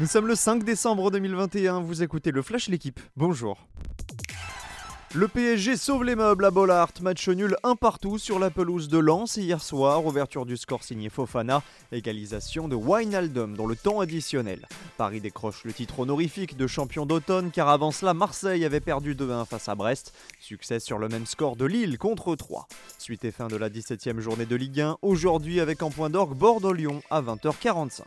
Nous sommes le 5 décembre 2021, vous écoutez le Flash L'équipe. Bonjour. Le PSG sauve les meubles à Bollard, match nul un partout sur la pelouse de Lens hier soir, ouverture du score signé Fofana, égalisation de Wijnaldum dans le temps additionnel. Paris décroche le titre honorifique de champion d'automne car avant cela Marseille avait perdu 2-1 face à Brest, succès sur le même score de Lille contre 3. Suite et fin de la 17e journée de Ligue 1, aujourd'hui avec en point d'orgue Bordeaux-Lyon à 20h45.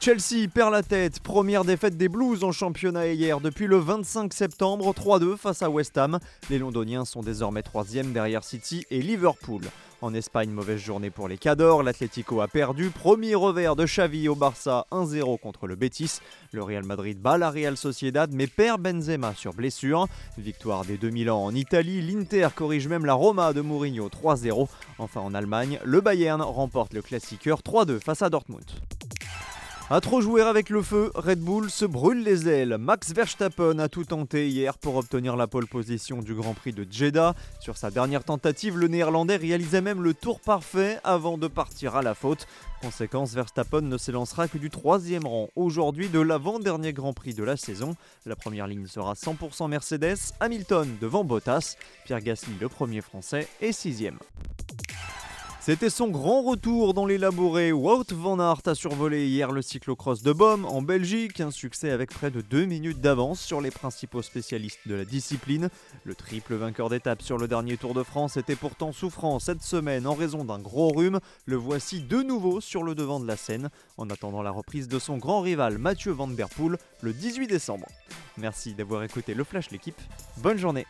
Chelsea perd la tête, première défaite des Blues en championnat hier depuis le 25 septembre 3-2 face à West Ham. Les Londoniens sont désormais troisième derrière City et Liverpool. En Espagne, mauvaise journée pour les Cadors, l'Atlético a perdu, premier revers de Xavi au Barça 1-0 contre le Betis. Le Real Madrid bat la Real Sociedad mais perd Benzema sur blessure. Victoire des 2000 ans en Italie, l'Inter corrige même la Roma de Mourinho 3-0. Enfin en Allemagne, le Bayern remporte le classiqueur 3-2 face à Dortmund. À trop jouer avec le feu, Red Bull se brûle les ailes. Max Verstappen a tout tenté hier pour obtenir la pole position du Grand Prix de Jeddah. Sur sa dernière tentative, le Néerlandais réalisait même le tour parfait avant de partir à la faute. Conséquence, Verstappen ne s'élancera que du troisième rang aujourd'hui de l'avant-dernier Grand Prix de la saison. La première ligne sera 100% Mercedes, Hamilton devant Bottas, Pierre Gasly le premier français et sixième. C'était son grand retour dans les labourés. Wout van Aert a survolé hier le cyclocross de Boom en Belgique, un succès avec près de 2 minutes d'avance sur les principaux spécialistes de la discipline. Le triple vainqueur d'étape sur le dernier Tour de France était pourtant souffrant cette semaine en raison d'un gros rhume. Le voici de nouveau sur le devant de la scène, en attendant la reprise de son grand rival Mathieu Van Der Poel le 18 décembre. Merci d'avoir écouté le Flash l'équipe. Bonne journée